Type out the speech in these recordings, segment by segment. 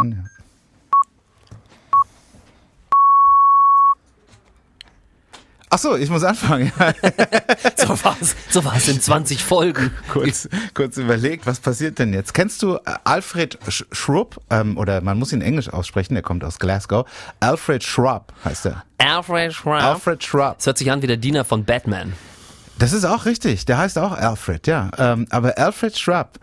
an. Ach so, ich muss anfangen. so war's, so war's in 20 Folgen. kurz, kurz überlegt, was passiert denn jetzt? Kennst du äh, Alfred Sch Schrupp, ähm, oder man muss ihn Englisch aussprechen, der kommt aus Glasgow. Alfred Schrupp heißt er. Alfred Schrupp. Alfred Schrupp. Das hört sich an wie der Diener von Batman. Das ist auch richtig. Der heißt auch Alfred, ja. Ähm, aber Alfred Schrupp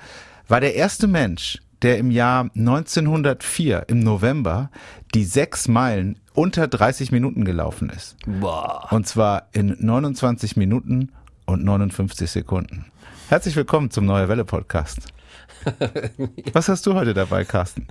war der erste Mensch, der im Jahr 1904 im November die sechs Meilen unter 30 Minuten gelaufen ist. Boah. Und zwar in 29 Minuten und 59 Sekunden. Herzlich willkommen zum Neue Welle Podcast. Was hast du heute dabei, Carsten?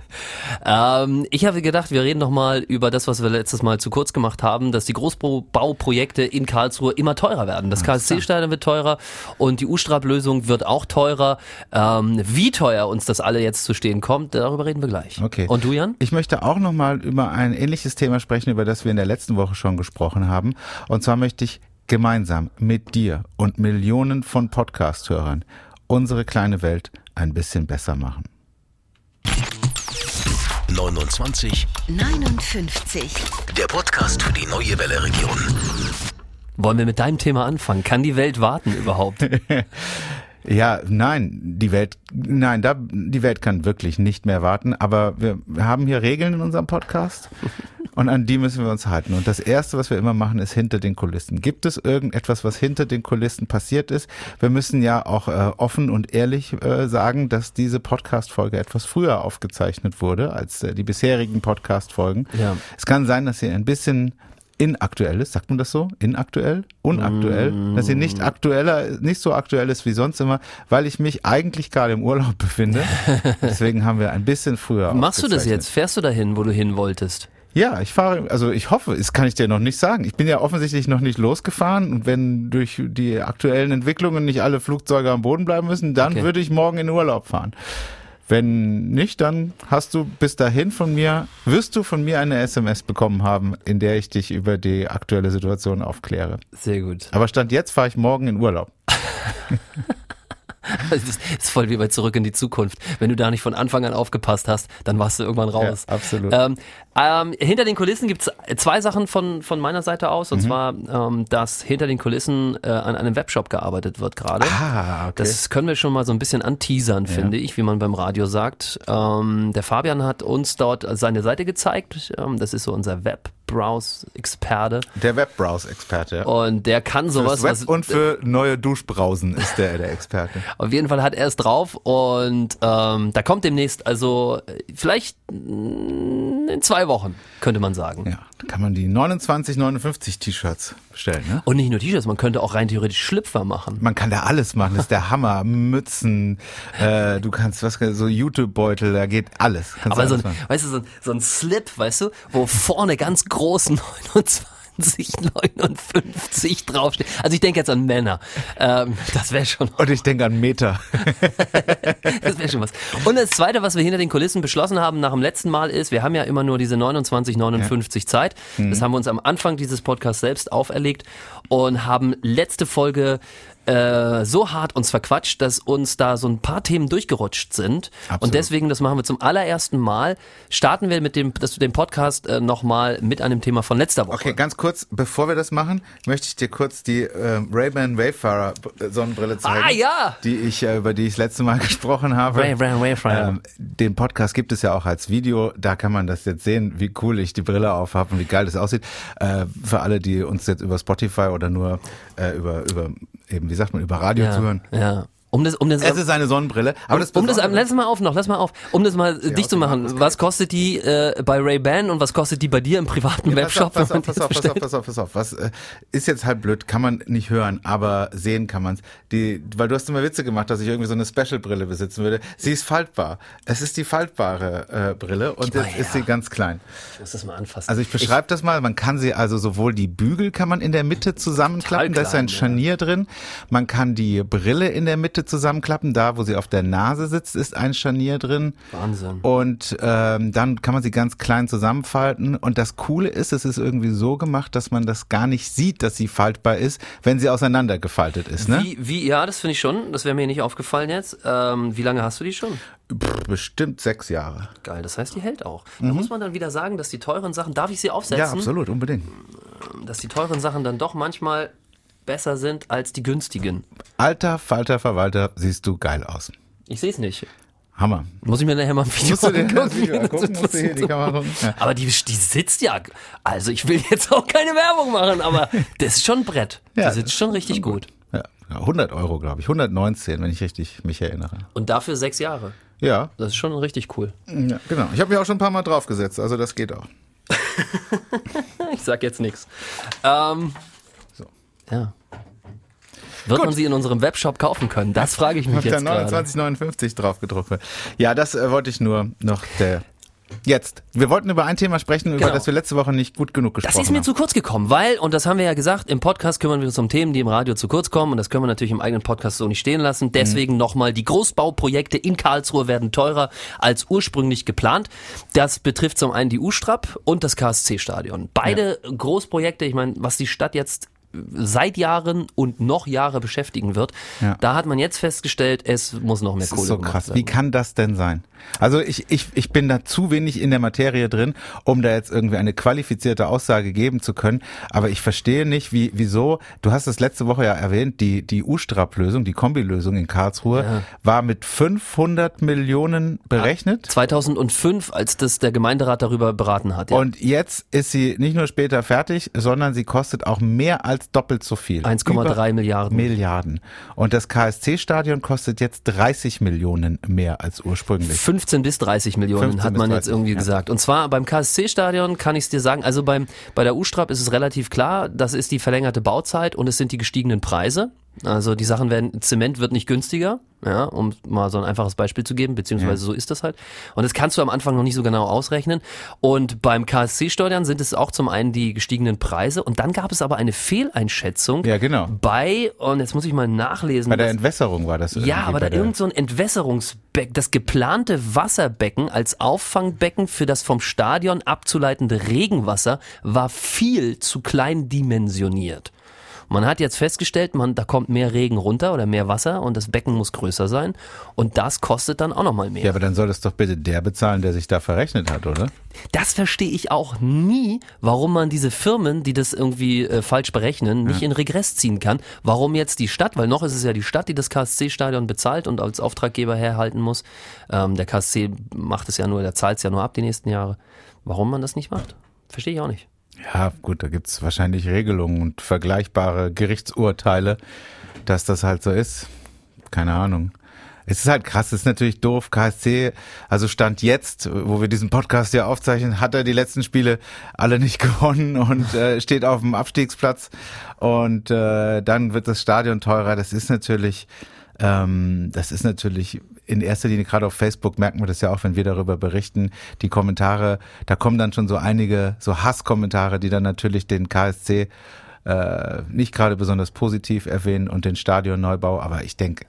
Ähm, ich habe gedacht, wir reden noch mal über das, was wir letztes Mal zu kurz gemacht haben, dass die Großbauprojekte in Karlsruhe immer teurer werden. Das KSC-Stadion wird teurer und die U-Strab-Lösung wird auch teurer. Ähm, wie teuer uns das alle jetzt zu stehen kommt, darüber reden wir gleich. Okay. Und du, Jan? Ich möchte auch noch mal über ein ähnliches Thema sprechen, über das wir in der letzten Woche schon gesprochen haben. Und zwar möchte ich gemeinsam mit dir und Millionen von Podcast-Hörern unsere kleine Welt ein bisschen besser machen. 29, 59. der Podcast für die neue Welle Region. Wollen wir mit deinem Thema anfangen? Kann die Welt warten überhaupt? Ja, nein, die Welt, nein, da, die Welt kann wirklich nicht mehr warten, aber wir haben hier Regeln in unserem Podcast und an die müssen wir uns halten. Und das erste, was wir immer machen, ist hinter den Kulissen. Gibt es irgendetwas, was hinter den Kulissen passiert ist? Wir müssen ja auch äh, offen und ehrlich äh, sagen, dass diese Podcast-Folge etwas früher aufgezeichnet wurde als äh, die bisherigen Podcast-Folgen. Ja. Es kann sein, dass sie ein bisschen inaktuell ist, sagt man das so? Inaktuell? Unaktuell? Dass sie nicht aktueller, nicht so aktuell ist wie sonst immer, weil ich mich eigentlich gerade im Urlaub befinde. Deswegen haben wir ein bisschen früher. Machst du das jetzt? Fährst du dahin, wo du hin wolltest? Ja, ich fahre, also ich hoffe, das kann ich dir noch nicht sagen. Ich bin ja offensichtlich noch nicht losgefahren und wenn durch die aktuellen Entwicklungen nicht alle Flugzeuge am Boden bleiben müssen, dann Okay. würde ich morgen in Urlaub fahren. Wenn nicht, dann hast du bis dahin von mir, wirst du von mir eine SMS bekommen haben, in der ich dich über die aktuelle Situation aufkläre. Sehr gut. Aber Stand jetzt fahre ich morgen in Urlaub. Das ist, voll wie bei Zurück in die Zukunft. Wenn du da nicht von Anfang an aufgepasst hast, dann warst du irgendwann raus. Ja, absolut. Ähm, ähm, hinter den Kulissen gibt's zwei Sachen von, von meiner Seite aus. Mhm. Und zwar, ähm, dass hinter den Kulissen äh, an einem Webshop gearbeitet wird gerade. Ah, okay. Das können wir schon mal so ein bisschen anteasern, finde ich, wie man beim Radio sagt. Ähm, der Fabian hat uns dort seine Seite gezeigt. Ähm, das ist so unser Webbrowse-Experte. der Webbrowse-Experte. ja. Und der kann sowas, Fürs was, Web und für neue Duschbrausen ist der der Experte. Auf jeden Fall hat er es drauf und ähm, da kommt demnächst, also äh, vielleicht mm, in zwei Wochen, könnte man sagen. Ja, da kann man die 29, 59 T-Shirts bestellen, ne? Und nicht nur T-Shirts, man könnte auch rein theoretisch Schlüpfer machen. Man kann da alles machen, das ist der Hammer. Mützen, äh, du kannst was so YouTube-Beutel, da geht alles. Kannst Aber so alles ein, machen. weißt du, so ein, so ein Slip, weißt du, wo vorne ganz groß 29 59 draufsteht. Also ich denke jetzt an Männer. Ähm, das wäre schon Und ich denke an Meter. Das wäre schon was. Und das Zweite, was wir hinter den Kulissen beschlossen haben nach dem letzten Mal ist, wir haben ja immer nur diese 29, 59 Zeit. Das haben wir uns am Anfang dieses Podcasts selbst auferlegt und haben letzte Folge äh, so hart uns verquatscht, dass uns da so ein paar Themen durchgerutscht sind. Absolut. Und deswegen, das machen wir zum allerersten Mal, starten wir mit dem, das, dem Podcast äh, nochmal mit einem Thema von letzter Woche. Okay, ganz kurz, bevor wir das machen, möchte ich dir kurz die äh, Ray-Ban Wayfarer Sonnenbrille zeigen. Ah, ja! Die ich, äh, über die ich das letzte Mal gesprochen habe. Ray-Ban Wayfarer. Ähm, den Podcast gibt es ja auch als Video. Da kann man das jetzt sehen, wie cool ich die Brille auf habe und wie geil das aussieht. Äh, für alle, die uns jetzt über Spotify oder nur äh, über, über eben, wie sagt man, über Radio ja, zuhören. ja. Um das, um das, Es ist eine Sonnenbrille. Aber das um das, lass mal auf noch, lass mal auf, um das mal äh, dicht zu machen. Was kostet die äh, bei Ray-Ban und was kostet die bei dir im privaten Webshop? Pass auf, pass auf, pass auf, pass auf, pass auf, pass auf. Was äh, ist jetzt halt blöd, kann man nicht hören, aber sehen kann man's. Die, weil du hast immer Witze gemacht, dass ich irgendwie so eine Special-Brille besitzen würde. Sie ist faltbar. Es ist die faltbare äh, Brille und jetzt ist sie ganz klein. Ich muss das mal anfassen. Also ich beschreibe das mal. Man kann sie also sowohl die Bügel kann man in der Mitte zusammenklappen, da ist ein klein, ja. Scharnier drin. Man kann die Brille in der Mitte Mitte zusammenklappen. Da, wo sie auf der Nase sitzt, ist ein Scharnier drin. Wahnsinn. Und ähm, dann kann man sie ganz klein zusammenfalten. Und das Coole ist, es ist irgendwie so gemacht, dass man das gar nicht sieht, dass sie faltbar ist, wenn sie auseinandergefaltet ist. Ne? Wie, wie, ja, das finde ich schon. Das wäre mir nicht aufgefallen jetzt. Ähm, wie lange hast du die schon? Bestimmt sechs Jahre. Geil, das heißt, die hält auch. Da muss man dann wieder sagen, dass die teuren Sachen, darf ich sie aufsetzen? Ja, absolut, unbedingt. Dass die teuren Sachen dann doch manchmal besser sind als die günstigen. Alter Falter Verwalter, siehst du geil aus. Ich sehe es nicht. Hammer. Muss ich mir nachher mal ein Video das angucken? Video Das angucken, musst du hier die Kamera? Ja. Aber die, die sitzt ja, also ich will jetzt auch keine Werbung machen, aber das ist schon ein Brett. Ja, die sitzt schon richtig gut. Ja, 100 Euro, glaube ich. 119, wenn ich richtig mich erinnere. Und dafür sechs Jahre. Ja, Das ist schon richtig cool. ja genau. Ich habe mich auch schon ein paar Mal draufgesetzt, also das geht auch. Ich sag jetzt nichts. Ähm, So. Ja. Wird man sie in unserem Webshop kaufen können? Das frage ich mich jetzt gerade. 2959 drauf gedruckt wird. Ja, das äh, wollte ich nur noch der. Jetzt. Wir wollten über ein Thema sprechen, über Genau. das wir letzte Woche nicht gut genug gesprochen Das ist mir haben. zu kurz gekommen, weil, und das haben wir ja gesagt, im Podcast kümmern wir uns um Themen, die im Radio zu kurz kommen und das können wir natürlich im eigenen Podcast so nicht stehen lassen. Deswegen Mhm. nochmal, die Großbauprojekte in Karlsruhe werden teurer als ursprünglich geplant. Das betrifft zum einen die U-Strap und das KSC-Stadion. Beide Großprojekte, ich meine, was die Stadt jetzt seit Jahren und noch Jahre beschäftigen wird, Ja. da hat man jetzt festgestellt, es muss noch mehr Das Kohle ist so krass. werden. Wie kann das denn sein? Also ich, ich, ich bin da zu wenig in der Materie drin, um da jetzt irgendwie eine qualifizierte Aussage geben zu können. Aber ich verstehe nicht, wie, wieso, du hast es letzte Woche ja erwähnt, die, die U-Strap-Lösung, die Kombilösung in Karlsruhe, Ja. war mit 500 Millionen berechnet. 2005, als das der Gemeinderat darüber beraten hat. Ja. Und jetzt ist sie nicht nur später fertig, sondern sie kostet auch mehr als doppelt so viel. 1,3 Über Milliarden. Milliarden. Und das KSC-Stadion kostet jetzt 30 Millionen mehr als ursprünglich. 15 bis 30 Millionen 15 hat man 30, jetzt irgendwie ja. gesagt. Und zwar beim KSC-Stadion kann ich es dir sagen, also beim, bei der U-Strap ist es relativ klar, das ist die verlängerte Bauzeit und es sind die gestiegenen Preise. Also die Sachen werden, Zement wird nicht günstiger, ja, um mal so ein einfaches Beispiel zu geben, beziehungsweise so ist das halt. Und das kannst du am Anfang noch nicht so genau ausrechnen. Und beim KSC-Stadion sind es auch zum einen die gestiegenen Preise und dann gab es aber eine Fehleinschätzung Ja, genau. bei, und jetzt muss ich mal nachlesen. Bei der das- Entwässerung war das ja, aber da irgend so ein Entwässerungsbecken, das geplante Wasserbecken als Auffangbecken für das vom Stadion abzuleitende Regenwasser war viel zu klein dimensioniert. Man hat jetzt festgestellt, man, da kommt mehr Regen runter oder mehr Wasser und das Becken muss größer sein und das kostet dann auch nochmal mehr. Ja, aber dann soll das doch bitte der bezahlen, der sich da verrechnet hat, oder? Das verstehe ich auch nie, warum man diese Firmen, die das irgendwie äh, falsch berechnen, nicht in Regress ziehen kann. Warum jetzt die Stadt, weil noch ist es ja die Stadt, die das KSC-Stadion bezahlt und als Auftraggeber herhalten muss. Ähm, der KSC macht es ja nur, der zahlt es ja nur ab die nächsten Jahre. Warum man das nicht macht, verstehe ich auch nicht. Ja, gut, da gibt's wahrscheinlich Regelungen und vergleichbare Gerichtsurteile, dass das halt so ist. Keine Ahnung. Es ist halt krass, es ist natürlich doof. KSC, also Stand jetzt, wo wir diesen Podcast ja aufzeichnen, hat er die letzten Spiele alle nicht gewonnen und äh, steht auf dem Abstiegsplatz. Und äh, dann wird das Stadion teurer. Das ist natürlich, ähm, das ist natürlich in erster Linie, gerade auf Facebook merken wir das ja auch, wenn wir darüber berichten, die Kommentare, da kommen dann schon so einige so Hasskommentare, die dann natürlich den KSC äh, nicht gerade besonders positiv erwähnen und den Stadionneubau, aber ich denke,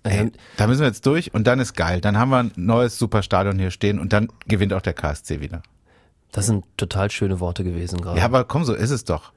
da müssen wir jetzt durch und dann ist geil. Dann haben wir ein neues super Stadion hier stehen und dann gewinnt auch der KSC wieder. Das sind total schöne Worte gewesen gerade. Ja, aber komm, so ist es doch.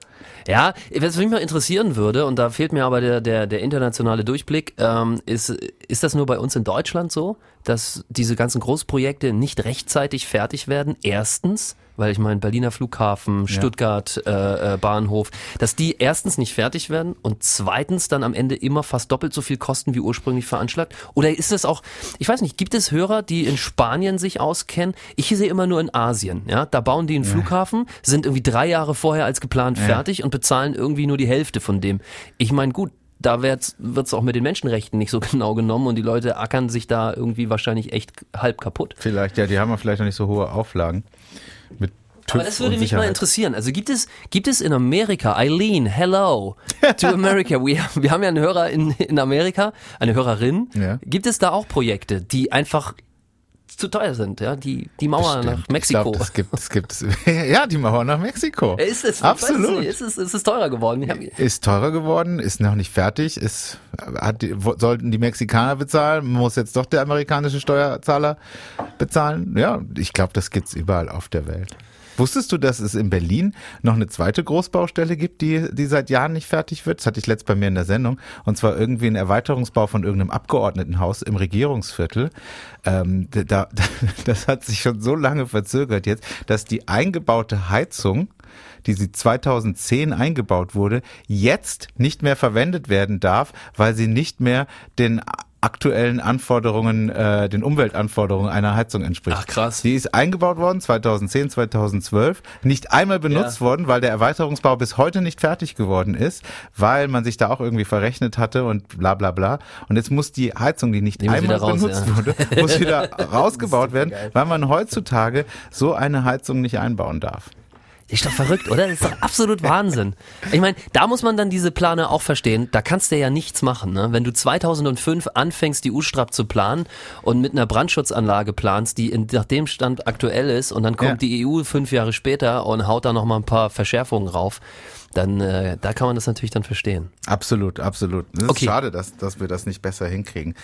Ja, was mich mal interessieren würde, und da fehlt mir aber der, der, der internationale Durchblick, ähm, ist, ist das nur bei uns in Deutschland so, dass diese ganzen Großprojekte nicht rechtzeitig fertig werden? Erstens, weil ich meine, Berliner Flughafen, Stuttgart äh, äh, Bahnhof, dass die erstens nicht fertig werden und zweitens dann am Ende immer fast doppelt so viel kosten wie ursprünglich veranschlagt? Oder ist es auch, ich weiß nicht, gibt es Hörer, die in Spanien sich auskennen? Ich sehe immer nur in Asien, ja, da bauen die einen Flughafen, sind irgendwie drei Jahre vorher als geplant fertig und bezahlen irgendwie nur die Hälfte von dem. Ich meine, gut, da wird es auch mit den Menschenrechten nicht so genau genommen und die Leute ackern sich da irgendwie wahrscheinlich echt halb kaputt. Vielleicht, ja, die haben ja vielleicht noch nicht so hohe Auflagen. Mit TÜV Aber das würde mich mal interessieren. Also gibt es, gibt es in Amerika, Eileen, hello to America. Wir, wir haben ja einen Hörer in, in Amerika, eine Hörerin. Ja. Gibt es da auch Projekte, die einfach zu teuer sind, ja, die, die Mauer Bestimmt. nach Mexiko. Das gibt, das gibt es. Ja, die Mauer nach Mexiko. ist es, Absolut. Ist es, ist es teurer geworden? Ist teurer geworden, ist noch nicht fertig, ist, hat sollten die Mexikaner bezahlen, muss jetzt doch der amerikanische Steuerzahler bezahlen. Ja, ich glaube, das gibt's überall auf der Welt. Wusstest du, dass es in Berlin noch eine zweite Großbaustelle gibt, die, die seit Jahren nicht fertig wird? Das hatte ich letzt bei mir in der Sendung. Und zwar irgendwie ein Erweiterungsbau von irgendeinem Abgeordnetenhaus im Regierungsviertel. Ähm, da, da, das hat sich schon so lange verzögert jetzt, dass die eingebaute Heizung die sie 2010 eingebaut wurde, jetzt nicht mehr verwendet werden darf, weil sie nicht mehr den aktuellen Anforderungen, äh, den Umweltanforderungen einer Heizung entspricht. Ach, krass. Die ist eingebaut worden 2010, 2012, nicht einmal benutzt Ja. worden, weil der Erweiterungsbau bis heute nicht fertig geworden ist, weil man sich da auch irgendwie verrechnet hatte und bla bla bla. Und jetzt muss die Heizung, die nicht Die einmal raus, benutzt ja. wurde, muss wieder rausgebaut werden, weil man heutzutage so eine Heizung nicht einbauen darf. Ist doch verrückt, oder? Das ist doch absolut Wahnsinn. Ich meine, da muss man dann diese Plane auch verstehen. Da kannst du ja nichts machen. Ne? Wenn du 2005 anfängst, die U-Strap zu planen und mit einer Brandschutzanlage planst, die in, nach dem Stand aktuell ist und dann kommt Ja. die EU fünf Jahre später und haut da nochmal ein paar Verschärfungen rauf, dann äh, da kann man das natürlich dann verstehen. Absolut, absolut. Es ist Okay. schade, dass, dass wir das nicht besser hinkriegen.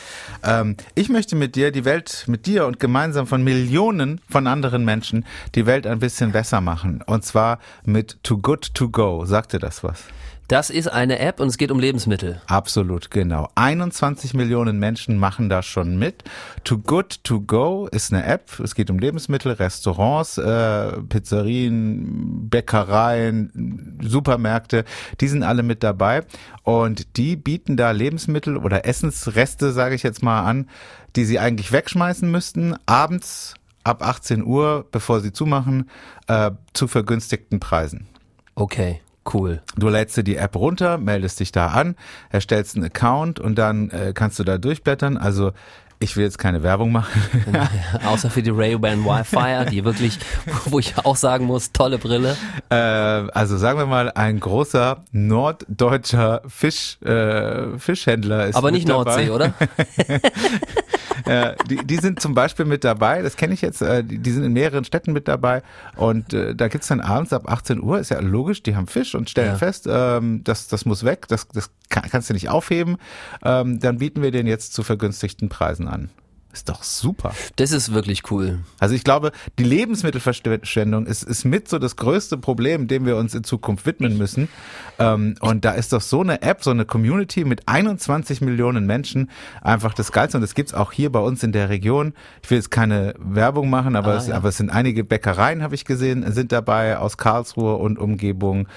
Ähm, ich möchte mit dir die Welt, mit dir und gemeinsam von Millionen von anderen Menschen die Welt ein bisschen besser machen. Und zwar mit Too Good To Go. Sagt dir das was? Das ist eine App und es geht um Lebensmittel. Absolut, genau. 21 Millionen Menschen machen da schon mit. Too Good To Go ist eine App. Es geht um Lebensmittel, Restaurants, äh, Pizzerien, Bäckereien, Supermärkte. Die sind alle mit dabei. Und die bieten da Lebensmittel oder Essensreste, sage ich jetzt mal an, die sie eigentlich wegschmeißen müssten, abends ab 18 Uhr, bevor sie zumachen, äh, zu vergünstigten Preisen. Okay, cool. Du lädst dir die App runter, meldest dich da an, erstellst einen Account und dann äh, kannst du da durchblättern. Also ich will jetzt keine Werbung machen. Außer für die Ray-Ban Wi-Fi, die wirklich, wo ich auch sagen muss, tolle Brille. äh, also sagen wir mal, ein großer norddeutscher Fisch, äh, Fischhändler ist Aber nicht dabei. Nordsee, oder? äh, die, die sind zum Beispiel mit dabei, das kenne ich jetzt, äh, die, die sind in mehreren Städten mit dabei und äh, da gibt's dann abends ab 18 Uhr, ist ja logisch, die haben Fisch und stellen Ja. fest, ähm, das, das muss weg, das, das kann, kannst du nicht aufheben, ähm, dann bieten wir den jetzt zu vergünstigten Preisen an. Ist doch super. Das ist wirklich cool. Also ich glaube, die Lebensmittelverschwendung ist, ist mit so das größte Problem, dem wir uns in Zukunft widmen müssen. Ähm, und da ist doch so eine App, so eine Community mit 21 Millionen Menschen einfach das Geilste. Und das gibt's auch hier bei uns in der Region. Ich will jetzt keine Werbung machen, aber, Ah, es, ja. aber es sind einige Bäckereien, habe ich gesehen, sind dabei aus Karlsruhe und Umgebung.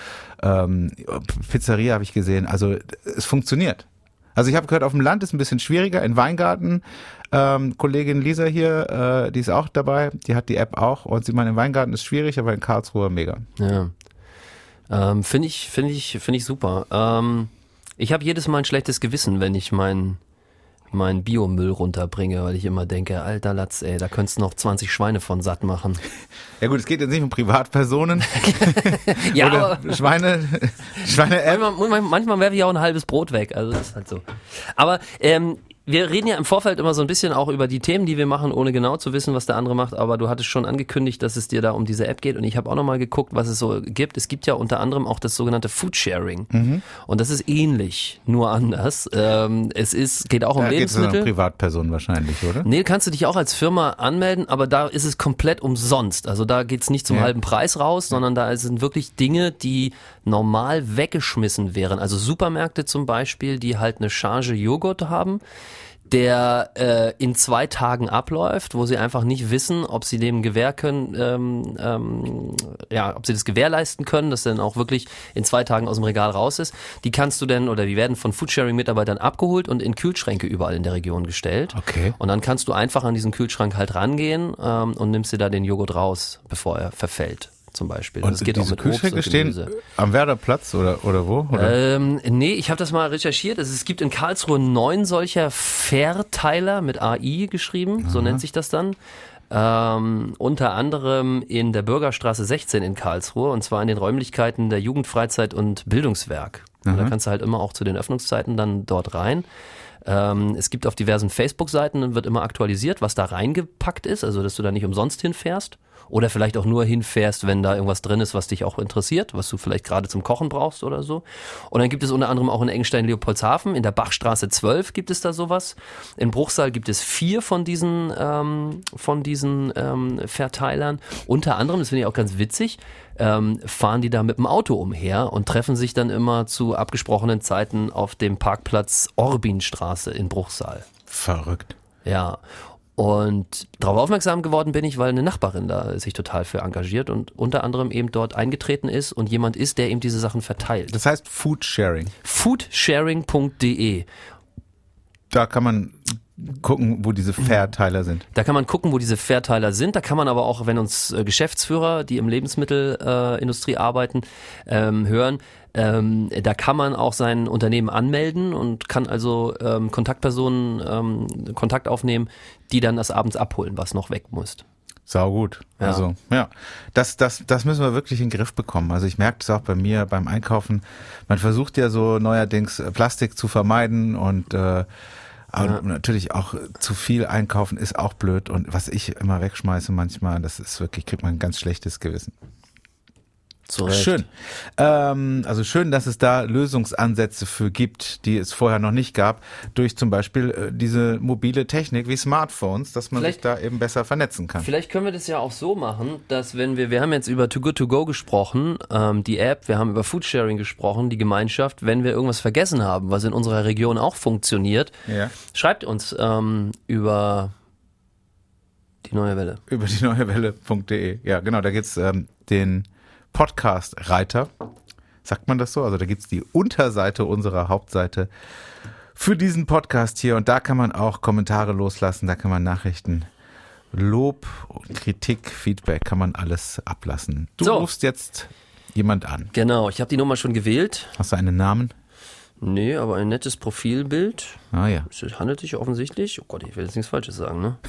Ähm, Pizzeria habe ich gesehen. Also es funktioniert. Also ich habe gehört, auf dem Land ist ein bisschen schwieriger. In Weingarten, ähm, Kollegin Lisa hier, äh, die ist auch dabei, die hat die App auch und sie meint, in Weingarten ist schwierig, aber in Karlsruhe mega. Ja. Ähm, finde ich, finde ich, finde ich super. Ähm, ich habe jedes Mal ein schlechtes Gewissen, wenn ich meinen mein Biomüll runterbringe, weil ich immer denke, alter Latz, ey, da könntest du noch 20 Schweine von satt machen. Ja gut, es geht jetzt nicht um Privatpersonen Ja, oder aber Schweine, Schweine-App. manchmal, manchmal, manchmal werfe ich auch ein halbes Brot weg, also das ist halt so. Aber ähm, wir reden ja im Vorfeld immer so ein bisschen auch über die Themen, die wir machen, ohne genau zu wissen, was der andere macht. Aber du hattest schon angekündigt, dass es dir da um diese App geht. Und ich habe auch nochmal geguckt, was es so gibt. Es gibt ja unter anderem auch das sogenannte Foodsharing. Und das ist ähnlich, nur anders. Ähm, es ist, geht auch um Da geht es um Lebensmittel. Privatpersonen wahrscheinlich, oder? Nee, kannst du dich auch als Firma anmelden, aber da ist es komplett umsonst. Also da geht's nicht zum Ja. halben Preis raus, sondern da sind wirklich Dinge, die normal weggeschmissen wären. Also Supermärkte zum Beispiel, die halt eine Charge Joghurt haben, der äh, in zwei Tagen abläuft, wo sie einfach nicht wissen, ob sie dem Gewähr können, ähm, ähm, ja, ob sie das gewährleisten können, dass der dann auch wirklich in zwei Tagen aus dem Regal raus ist. Die kannst du denn oder die werden von Foodsharing-Mitarbeitern abgeholt und in Kühlschränke überall in der Region gestellt. Okay. Und dann kannst du einfach an diesen Kühlschrank halt rangehen ähm, und nimmst dir da den Joghurt raus, bevor er verfällt, zum Beispiel. Und das geht diese auch mit Obst Kühlschränke und stehen am Werderplatz oder, oder wo? Oder? Ähm, nee, ich habe das mal recherchiert. Also es gibt in Karlsruhe neun solcher Verteiler mit AI geschrieben, so nennt sich das dann. Ähm, unter anderem in der Bürgerstraße 16 in Karlsruhe und zwar in den Räumlichkeiten der Jugendfreizeit und Bildungswerk. Und Da kannst du halt immer auch zu den Öffnungszeiten dann dort rein. Ähm, es gibt auf diversen Facebook-Seiten, wird immer aktualisiert, was da reingepackt ist, also dass du da nicht umsonst hinfährst. Oder vielleicht auch nur hinfährst, wenn da irgendwas drin ist, was dich auch interessiert, was du vielleicht gerade zum Kochen brauchst oder so. Und dann gibt es unter anderem auch in Engstein-Leopoldshafen, in der Bachstraße 12 gibt es da sowas. In Bruchsal gibt es vier von diesen, ähm, von diesen ähm, Verteilern. Unter anderem, das finde ich auch ganz witzig, ähm, fahren die da mit dem Auto umher und treffen sich dann immer zu abgesprochenen Zeiten auf dem Parkplatz Orbinstraße in Bruchsal. Verrückt. Ja. Und darauf aufmerksam geworden bin ich, weil eine Nachbarin da sich total für engagiert und unter anderem eben dort eingetreten ist und jemand ist, der eben diese Sachen verteilt. Das heißt Food Sharing. Foodsharing.de. Da kann man gucken, wo diese Verteiler sind. Da kann man gucken, wo diese Verteiler sind. Da kann man aber auch, wenn uns äh, Geschäftsführer, die im Lebensmittelindustrie Industrie arbeiten, ähm, hören, ähm, da kann man auch sein Unternehmen anmelden und kann also ähm, Kontaktpersonen ähm, Kontakt aufnehmen, die dann das abends abholen, was noch weg muss. Sau gut. Ja. Also, ja. Das, das, das müssen wir wirklich in den Griff bekommen. Also ich merke das auch bei mir beim Einkaufen. Man versucht ja so neuerdings äh, Plastik zu vermeiden und äh, aber natürlich auch äh, zu viel einkaufen ist auch blöd. Und was ich immer wegschmeiße manchmal, das ist wirklich, kriegt man ein ganz schlechtes Gewissen. Zu Recht. Schön. Ähm, also schön, dass es da Lösungsansätze für gibt, die es vorher noch nicht gab, durch zum Beispiel äh, diese mobile Technik wie Smartphones, dass man Vielleicht- sich da eben besser vernetzen kann. Vielleicht können wir das ja auch so machen, dass wenn wir, wir haben jetzt über Too Good To Go gesprochen, ähm, die App, wir haben über Foodsharing gesprochen, die Gemeinschaft, wenn wir irgendwas vergessen haben, was in unserer Region auch funktioniert, Ja. schreibt uns ähm, über die neue Welle. Über die neue Welle.de. Ja, genau, da gibt's ähm, den Podcast-Reiter. Sagt man das so? Also da gibt's die Unterseite unserer Hauptseite für diesen Podcast hier. Und da kann man auch Kommentare loslassen, da kann man Nachrichten, Lob, Kritik, Feedback, kann man alles ablassen. Du So. rufst jetzt jemand an. Genau, ich habe die Nummer schon gewählt. Hast du einen Namen? Nee, aber ein nettes Profilbild. Ah ja. Es handelt sich offensichtlich, oh Gott, ich will jetzt nichts Falsches sagen, ne?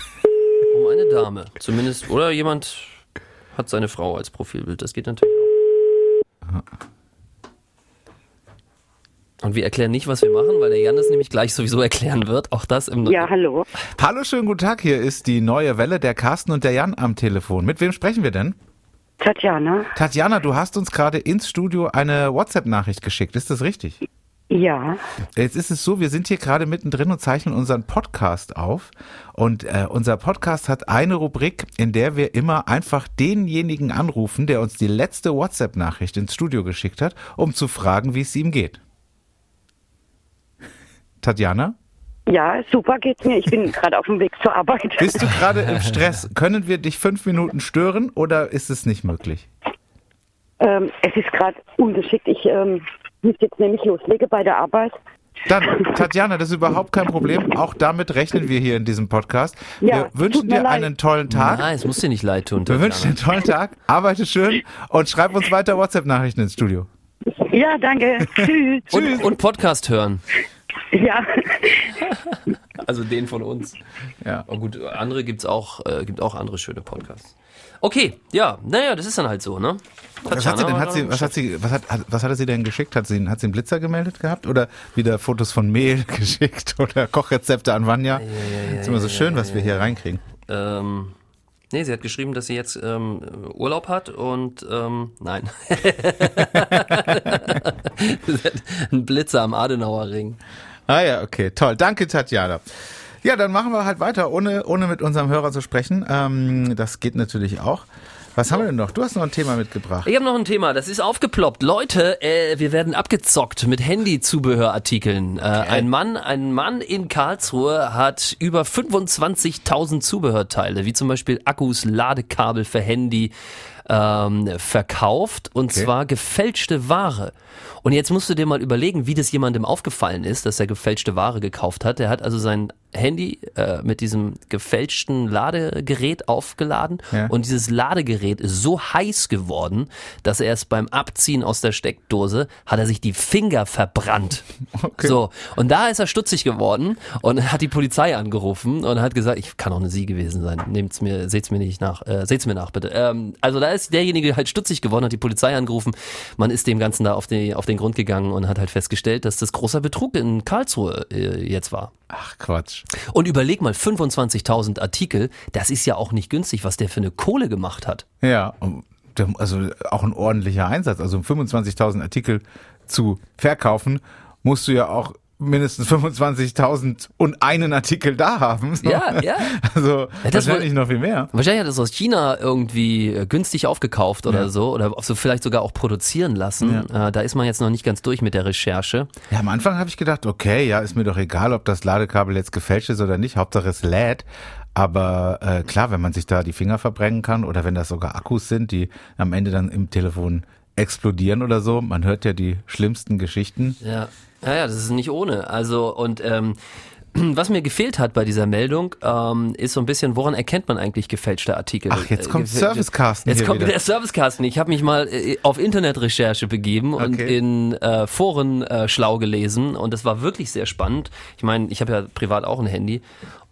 Um eine Dame. Zumindest, oder jemand hat seine Frau als Profilbild. Das geht natürlich auch. Und wir erklären nicht, was wir machen, weil der Jan das nämlich gleich sowieso erklären wird. Auch das im Ja, hallo. Hallo, schönen guten Tag. Hier ist die neue Welle, der Carsten und der Jan am Telefon. Mit wem sprechen wir denn? Tatjana. Tatjana, du hast uns gerade ins Studio eine WhatsApp-Nachricht geschickt. Ist das richtig? Ja. Jetzt ist es so, wir sind hier gerade mittendrin und zeichnen unseren Podcast auf. Und äh, unser Podcast hat eine Rubrik, in der wir immer einfach denjenigen anrufen, der uns die letzte WhatsApp-Nachricht ins Studio geschickt hat, um zu fragen, wie es ihm geht. Tatjana, Ja, super geht's mir. Ich bin gerade auf dem Weg zur Arbeit. bist du gerade im Stress? Können wir dich fünf Minuten stören oder ist es nicht möglich? Ähm, es ist gerade ungeschickt. Ich ähm, muss jetzt nämlich loslegen bei der Arbeit. Dann, Tatjana, das ist überhaupt kein Problem. Auch damit rechnen wir hier in diesem Podcast. Ja, wir wünschen dir leid. einen tollen Tag. Nein, es muss dir nicht leid tun. Wir wünschen dir einen tollen Tag. Arbeite schön und schreib uns weiter WhatsApp-Nachrichten ins Studio. Ja, danke. Tschüss. und, und Podcast hören. Ja. Also den von uns. Ja. Aber gut, andere gibt's auch, äh, gibt auch andere schöne Podcasts. Okay, ja, naja, das ist dann halt so, ne? Was hat sie denn? Hat sie, was hat sie, was hat, was hatte sie denn geschickt? Hat sie, hat sie einen Blitzer gemeldet gehabt oder wieder Fotos von Mehl geschickt oder Kochrezepte an Vanya? ist immer so schön, was wir hier reinkriegen. Ähm, nee, sie hat geschrieben, dass sie jetzt ähm, Urlaub hat und ähm, nein. Ein Blitzer am Adenauer Ring. Ah ja, okay, toll. Danke, Tatjana. Ja, dann machen wir halt weiter, ohne, ohne mit unserem Hörer zu sprechen. Ähm, das geht natürlich auch. Was haben wir denn noch? Du hast noch ein Thema mitgebracht. Ich habe noch ein Thema, das ist aufgeploppt. Leute, äh, wir werden abgezockt mit Handy-Zubehörartikeln. Äh, ein Mann, ein Mann in Karlsruhe hat über 25.000 Zubehörteile, wie zum Beispiel Akkus, Ladekabel für Handy, ähm, verkauft und Okay. zwar gefälschte Ware. Und jetzt musst du dir mal überlegen, wie das jemandem aufgefallen ist, dass er gefälschte Ware gekauft hat. Er hat also sein Handy äh, mit diesem gefälschten Ladegerät aufgeladen Ja. und dieses Ladegerät ist so heiß geworden, dass er es beim Abziehen aus der Steckdose hat er sich die Finger verbrannt. Okay. So und da ist er stutzig geworden und hat die Polizei angerufen und hat gesagt, ich kann auch eine Sie gewesen sein. Nehmt's mir, seht's mir nicht nach, äh, seht's mir nach bitte. Ähm, also da ist derjenige halt stutzig geworden, hat die Polizei angerufen. Man ist dem Ganzen da auf, die, auf den Grund gegangen und hat halt festgestellt, dass das großer Betrug in Karlsruhe äh, jetzt war. Ach Quatsch. Und überleg mal, 25.000 Artikel, das ist ja auch nicht günstig, was der für eine Kohle gemacht hat. Ja, also auch ein ordentlicher Einsatz. Also um 25.000 Artikel zu verkaufen, musst du ja auch mindestens 25.000 und einen Artikel da haben. So. Ja, ja. Also Ja, das wahrscheinlich wohl- noch viel mehr. Wahrscheinlich hat es aus China irgendwie äh, günstig aufgekauft oder Ja. so oder so vielleicht sogar auch produzieren lassen. Äh, da ist man jetzt noch nicht ganz durch mit der Recherche. Ja, am Anfang habe ich gedacht, okay, ja, ist mir doch egal, ob das Ladekabel jetzt gefälscht ist oder nicht, Hauptsache es lädt. Aber äh, klar, wenn man sich da die Finger verbrennen kann oder wenn das sogar Akkus sind, die am Ende dann im Telefon explodieren oder so, man hört ja die schlimmsten Geschichten. Ja, ja, ja das ist nicht ohne. Also und ähm, was mir gefehlt hat bei dieser Meldung, ähm, ist so ein bisschen, woran erkennt man eigentlich gefälschte Artikel? Ach, jetzt Äh, kommt gefäl- Servicecasten Jetzt kommt wieder. der Servicecasten. Ich habe mich mal äh, auf Internetrecherche begeben und Okay. in äh, Foren äh, schlau gelesen und das war wirklich sehr spannend. Ich meine, ich habe ja privat auch ein Handy.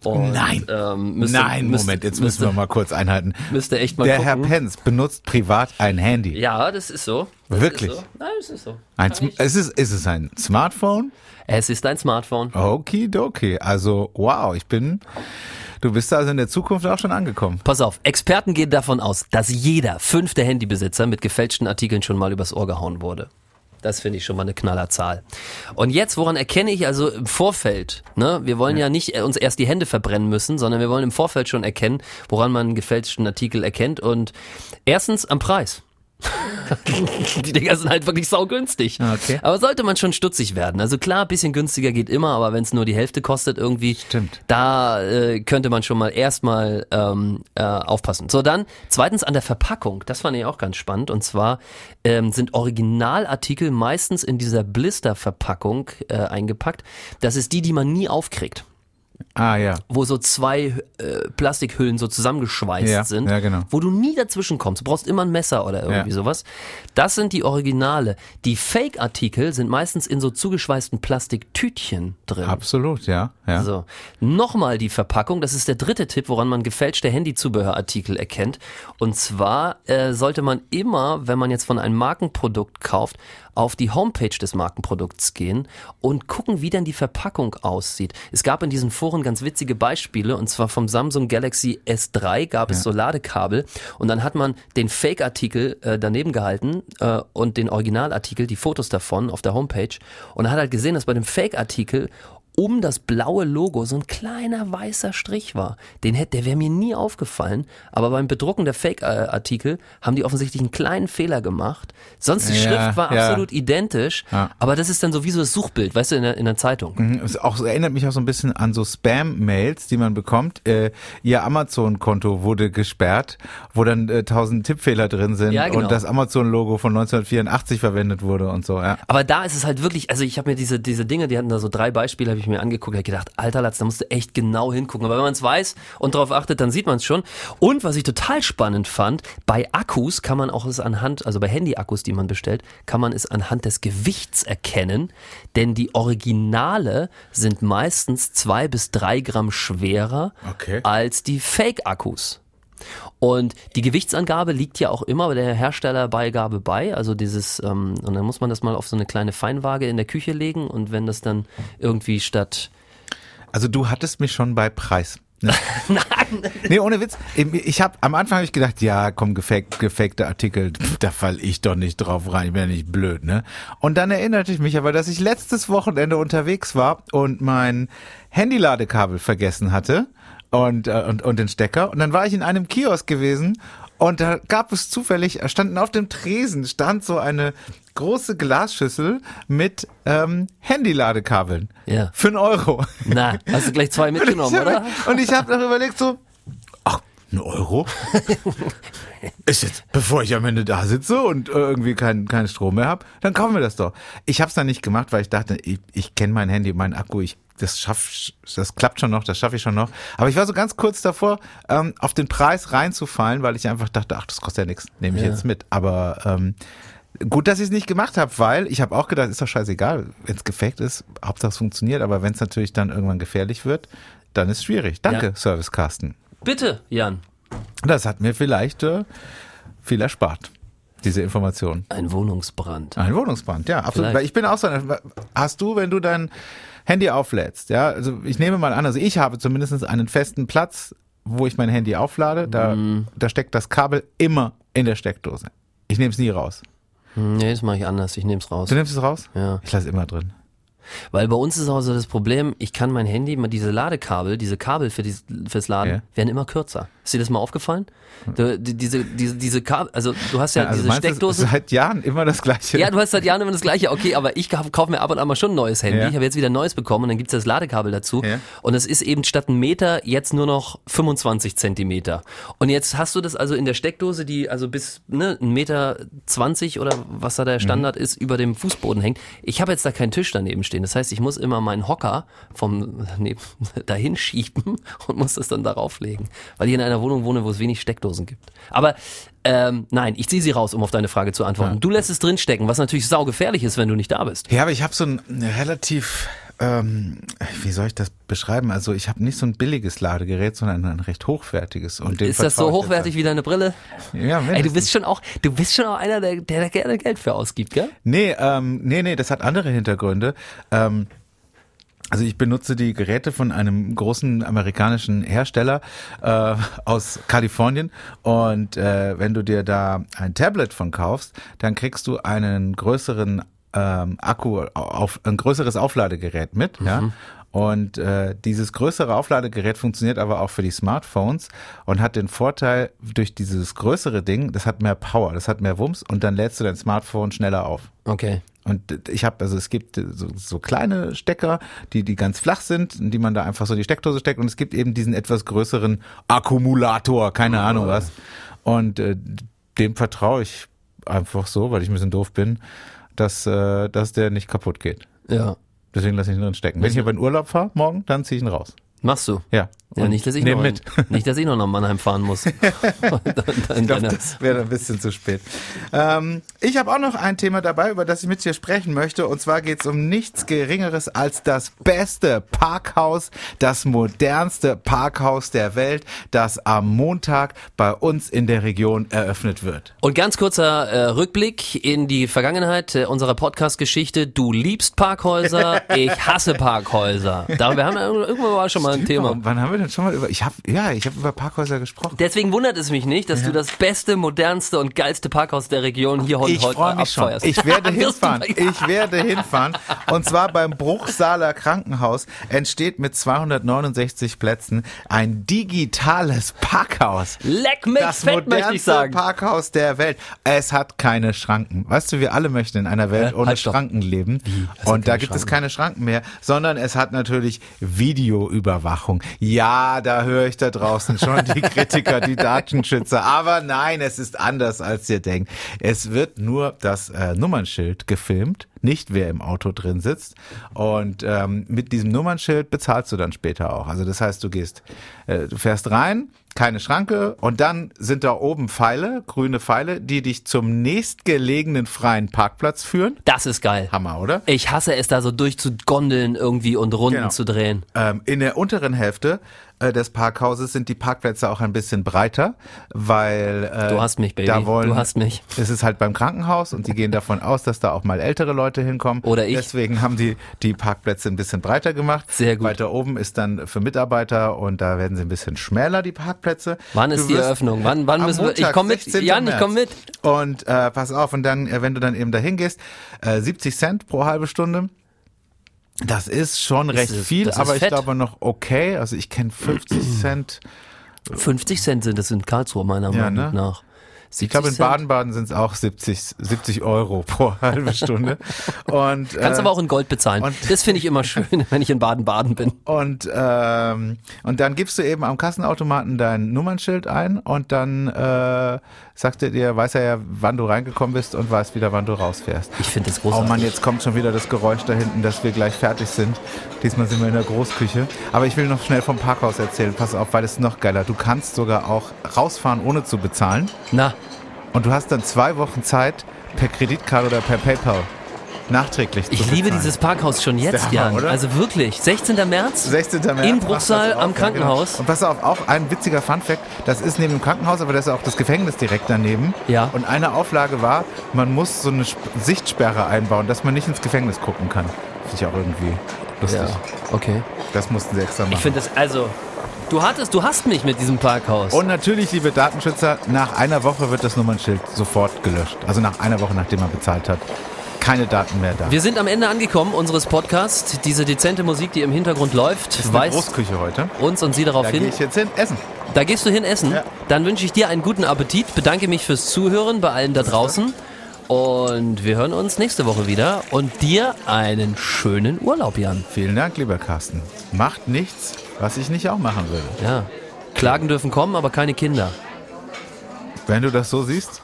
Und, Nein. ähm, müsste, Nein, müsste, Moment, jetzt müsste, müssen wir mal kurz einhalten. Müsste echt mal Der gucken. Herr Penz benutzt privat ein Handy. Ja, das ist so. Das Wirklich? Ist so. Nein, es ist so. Ein, ich- ist, es, ist es ein Smartphone? Es ist ein Smartphone. Okidoki. Also, wow, ich bin, du bist also in der Zukunft auch schon angekommen. Pass auf, Experten gehen davon aus, dass jeder fünfte Handybesitzer mit gefälschten Artikeln schon mal übers Ohr gehauen wurde. Das finde ich schon mal eine Knallerzahl. Und jetzt, woran erkenne ich also im Vorfeld, ne? Wir wollen ja. nicht äh, uns erst die Hände verbrennen müssen, sondern wir wollen im Vorfeld schon erkennen, woran man einen gefälschten Artikel erkennt. Und erstens am Preis. die Dinger sind halt wirklich saugünstig. Okay. Aber sollte man schon stutzig werden. Also klar, bisschen günstiger geht immer, aber wenn es nur die Hälfte kostet irgendwie, Stimmt. da äh, könnte man schon mal erstmal ähm, äh, aufpassen. So, dann zweitens an der Verpackung. Das fand ich auch ganz spannend. Und zwar ähm, sind Originalartikel meistens in dieser Blister-Verpackung äh, eingepackt. Das ist die, die man nie aufkriegt. Ah, ja. Wo so zwei äh, Plastikhüllen so zusammengeschweißt Ja, sind, ja, genau. wo du nie dazwischen kommst. Du brauchst immer ein Messer oder irgendwie Ja. sowas. Das sind die Originale. Die Fake-Artikel sind meistens in so zugeschweißten Plastiktütchen drin. Absolut, ja. ja. So, nochmal die Verpackung. Das ist der dritte Tipp, woran man gefälschte Handyzubehörartikel erkennt. Und zwar äh, sollte man immer, wenn man jetzt von einem Markenprodukt kauft, auf die Homepage des Markenprodukts gehen und gucken, wie denn die Verpackung aussieht. Es gab in diesen Foren ganz witzige Beispiele und zwar vom Samsung Galaxy S3 gab es so Ladekabel und dann hat man den Fake-Artikel äh, daneben gehalten äh, und den Originalartikel, die Fotos davon auf der Homepage und hat halt gesehen, dass bei dem Fake-Artikel um das blaue Logo so ein kleiner weißer Strich war. Den hätte, der wäre mir nie aufgefallen. Aber beim Bedrucken der Fake-Artikel haben die offensichtlich einen kleinen Fehler gemacht. Sonst die Ja, Schrift war ja. absolut identisch. Ja. Aber das ist dann so wie so das Suchbild, weißt du, in der, in der Zeitung. Mhm, Es auch, erinnert mich auch so ein bisschen an so Spam-Mails, die man bekommt. Äh, ihr Amazon-Konto wurde gesperrt, wo dann äh, tausend Tippfehler drin sind genau. und das Amazon-Logo von 1984 verwendet wurde und so. Aber da ist es halt wirklich, also ich habe mir diese, diese Dinge, die hatten da so drei Beispiele, habe ich mir angeguckt, habe gedacht, alter Latz, da musst du echt genau hingucken. Aber wenn man es weiß und darauf achtet, dann sieht man es schon. Und was ich total spannend fand, bei Akkus kann man auch es anhand, also bei Handy-Akkus, die man bestellt, kann man es anhand des Gewichts erkennen. Denn die Originale sind meistens zwei bis drei Gramm schwerer Okay. als die Fake-Akkus. Und die Gewichtsangabe liegt ja auch immer bei der Herstellerbeigabe bei. Also dieses, ähm, und dann muss man das mal auf so eine kleine Feinwaage in der Küche legen und wenn das dann irgendwie statt. Also du hattest mich schon bei Preis. Ne? Nee, ohne Witz. Ich habe am Anfang hab ich gedacht, ja, komm, gefaked, gefakte Artikel, da fall ich doch nicht drauf rein, ich bin ja nicht blöd, ne? Und dann erinnerte ich mich aber, dass ich letztes Wochenende unterwegs war und mein Handyladekabel vergessen hatte und, äh, und, und den Stecker. Und dann war ich in einem Kiosk gewesen und da gab es zufällig, standen auf dem Tresen, stand so eine große Glasschüssel mit ähm, Handyladekabeln. Ja. Für einen Euro. Na, hast du gleich zwei mitgenommen, Und oder? hab- Und ich habe noch überlegt so, ach, ein Euro? Ist jetzt, bevor ich am Ende da sitze und äh, irgendwie keinen keinen Strom mehr habe, dann kaufen wir das doch. Ich habe es dann nicht gemacht, weil ich dachte, ich, ich kenne mein Handy, mein Akku, ich das schaff, das klappt schon noch, das schaffe ich schon noch. Aber ich war so ganz kurz davor, ähm, auf den Preis reinzufallen, weil ich einfach dachte, ach, das kostet ja nichts, nehme ich Ja. jetzt mit. Aber ähm, Gut, dass ich es nicht gemacht habe, weil ich habe auch gedacht, ist doch scheißegal, wenn es gefaked ist, Hauptsache es funktioniert, aber wenn es natürlich dann irgendwann gefährlich wird, dann ist es schwierig. Danke, Ja. Service Carsten. Bitte, Jan. Das hat mir vielleicht äh, viel erspart. Diese Information. Ein Wohnungsbrand. Ein Wohnungsbrand, ja, absolut. Vielleicht. Weil ich bin auch so, hast du, wenn du dein Handy auflädst, ja, also ich nehme mal an, also ich habe zumindest einen festen Platz, wo ich mein Handy auflade, da, Mhm. da steckt das Kabel immer in der Steckdose. Ich nehme es nie raus. Hm, Nee, das mache ich anders. Ich nehme es raus. Du nimmst es raus? Ja. Ich lasse es immer drin. Weil bei uns ist auch so das Problem, ich kann mein Handy, diese Ladekabel, diese Kabel für dies, fürs Laden, Ja. werden immer kürzer. Ist dir das mal aufgefallen? Du, die, diese, diese, diese Kabel, also du hast ja, also diese es Steckdose. seit Jahren immer das Gleiche. Ja, du hast seit Jahren immer das gleiche. Okay, aber ich kauf- kaufe mir ab und an mal schon ein neues Handy. Ja. Ich habe jetzt wieder ein neues bekommen und dann gibt's das Ladekabel dazu. Ja. Und es ist eben statt ein Meter jetzt nur noch 25 Zentimeter. Und jetzt hast du das also in der Steckdose, die also bis ne, ein Meter 20 oder was da der Mhm. Standard ist, über dem Fußboden hängt. Ich habe jetzt da keinen Tisch daneben stehen. Das heißt, ich muss immer meinen Hocker vom nee, dahin schieben und muss das dann darauf legen. Weil ich in einer Wohnung wohne, wo es wenig Steckdosen gibt. Aber ähm, nein, ich ziehe sie raus, um auf deine Frage zu antworten. Du lässt es drinstecken, was natürlich saugefährlich ist, wenn du nicht da bist. Ja, aber ich habe so ein relativ, ähm, wie soll ich das beschreiben? Also ich habe nicht so ein billiges Ladegerät, sondern ein recht hochwertiges. Und Ist das so hochwertig wie deine Brille? Ja, Ey, du mindestens. bist schon auch, du bist schon auch einer, der, der da gerne Geld für ausgibt, gell? Nee, ähm, nee, nee, das hat andere Hintergründe. Ähm, also ich benutze die Geräte von einem großen amerikanischen Hersteller äh, aus Kalifornien und äh, wenn du dir da ein Tablet von kaufst, dann kriegst du einen größeren ähm, Akku, auf, ein größeres Aufladegerät mit, ja. Und äh, dieses größere Aufladegerät funktioniert aber auch für die Smartphones und hat den Vorteil durch dieses größere Ding, das hat mehr Power, das hat mehr Wumms und dann lädst du dein Smartphone schneller auf. Okay. Und ich habe, also es gibt so, so kleine Stecker, die, die ganz flach sind, in die man da einfach so in die Steckdose steckt. Und es gibt eben diesen etwas größeren Akkumulator, keine Ahnung was. Und äh, dem vertraue ich einfach so, weil ich ein bisschen doof bin, dass, äh, dass der nicht kaputt geht. Ja. Deswegen lasse ich ihn drin stecken. Wenn ich aber in Urlaub fahre, morgen, dann ziehe ich ihn raus. Machst du? Ja. Ja, nicht, dass ich noch, mit. nicht, dass ich noch nach Mannheim fahren muss. Dann- dann Ich glaube, deine- das wäre ein bisschen zu spät. Ähm, ich habe auch noch ein Thema dabei, über das ich mit dir sprechen möchte. Und zwar geht es um nichts Geringeres als das beste Parkhaus, das modernste Parkhaus der Welt, das am Montag bei uns in der Region eröffnet wird. Und ganz kurzer äh, Rückblick in die Vergangenheit äh, unserer Podcast-Geschichte. Du liebst Parkhäuser, ich hasse Parkhäuser. Darüber haben wir irgendwann mal schon mal ein Thema. Wann haben wir denn schon mal über? Ich habe ja, ich habe über Parkhäuser gesprochen. Deswegen wundert es mich nicht, dass du das beste, modernste und geilste Parkhaus der Region hier heute Ich freue mich schon. abfeuerst. Ich werde hinfahren. Ich werde hinfahren. Und zwar beim Bruchsaler Krankenhaus entsteht mit 269 Plätzen ein digitales Parkhaus. Leck mich Das fett, möchte ich sagen. Parkhaus der Welt. Es hat keine Schranken. Weißt du, wir alle möchten in einer Welt Äh, ohne halt. Schranken leben. Es hat Und da gibt es Schranken. keine Schranken mehr, sondern es hat natürlich Videoüberwachung. Ja, da höre ich da draußen schon die Kritiker, die Datenschützer. Aber nein, es ist anders, als ihr denkt. Es wird nur das äh, Nummernschild gefilmt, nicht wer im Auto drin sitzt. Und ähm, mit diesem Nummernschild bezahlst du dann später auch. Also das heißt, du gehst, äh, du fährst rein, keine Schranke und dann sind da oben Pfeile, grüne Pfeile, die dich zum nächstgelegenen freien Parkplatz führen. Das ist geil. Hammer, oder? Ich hasse es da so durchzugondeln irgendwie und Runden Genau. zu drehen. Ähm, in der unteren Hälfte des Parkhauses sind die Parkplätze auch ein bisschen breiter, weil äh, Du hast mich, Baby. Da wollen, Du hast mich. Es ist halt beim Krankenhaus und die gehen davon aus, dass da auch mal ältere Leute hinkommen. Oder ich. Deswegen haben die die Parkplätze ein bisschen breiter gemacht. Sehr gut. Weiter oben ist dann für Mitarbeiter und da werden sie ein bisschen schmäler die Parkplätze. Wann ist Du die wirst Eröffnung? Wann, wann müssen wir? Ich Montag, komm mit. 16. Jan, ich komm mit. Und äh, pass auf, und dann, äh, wenn du dann eben dahin gehst, äh, 70 Cent pro halbe Stunde. Das ist schon recht ist- viel, das aber ich glaube noch okay. Also ich kenne 50 Cent. 50 Cent sind es in Karlsruhe meiner Ja, Meinung ne? nach. Ich glaube, in 70 Cent? Baden-Baden sind es auch 70, 70 Euro pro halbe Stunde. Und, Kannst äh, aber auch in Gold bezahlen. und- das finde ich immer schön, wenn ich in Baden-Baden bin. Und, ähm, und dann gibst du eben am Kassenautomaten dein Nummernschild ein und dann äh, sagt er dir, weiß er ja, wann du reingekommen bist und weiß wieder, wann du rausfährst. Ich finde das Oh großartig. Mann, jetzt kommt schon wieder das Geräusch da hinten, dass wir gleich fertig sind. Diesmal sind wir in der Großküche. Aber ich will noch schnell vom Parkhaus erzählen. Pass auf, weil es ist noch geiler. Du kannst sogar auch rausfahren, ohne zu bezahlen. Na, Und du hast dann zwei Wochen Zeit, per Kreditkarte oder per PayPal nachträglich Ich liebe bezahlen. dieses Parkhaus schon jetzt, Hammer, Jan. oder? Also wirklich. 16. März? 16. März. Im machst Bruchsal das am ja, Krankenhaus. Genau. Und pass auf, auch ein witziger Funfact, das ist neben dem Krankenhaus, aber da ist auch das Gefängnis direkt daneben. Ja. Und eine Auflage war, man muss so eine Sp- Sichtsperre einbauen, dass man nicht ins Gefängnis gucken kann. Finde ich auch irgendwie lustig. Ja, okay. Das mussten sie extra machen. Ich finde das, also, du hattest, du hast mich mit diesem Parkhaus. und natürlich, liebe Datenschützer, nach einer Woche wird das Nummernschild sofort gelöscht. Also nach einer Woche, nachdem man bezahlt hat. Keine Daten mehr da. wir sind am Ende angekommen unseres Podcasts. Diese dezente Musik, die im Hintergrund läuft, das ist weist Großküche heute. uns und sie darauf Da hin. gehe ich jetzt hin, essen. Da gehst du hin essen. Ja. Dann wünsche ich dir einen guten Appetit, bedanke mich fürs Zuhören bei allen da draußen. Und wir hören uns nächste Woche wieder. Und dir einen schönen Urlaub, Jan. Vielen Dank, lieber Carsten. Macht nichts, was ich nicht auch machen würde. Ja. Klagen dürfen kommen, aber keine Kinder. Wenn du das so siehst,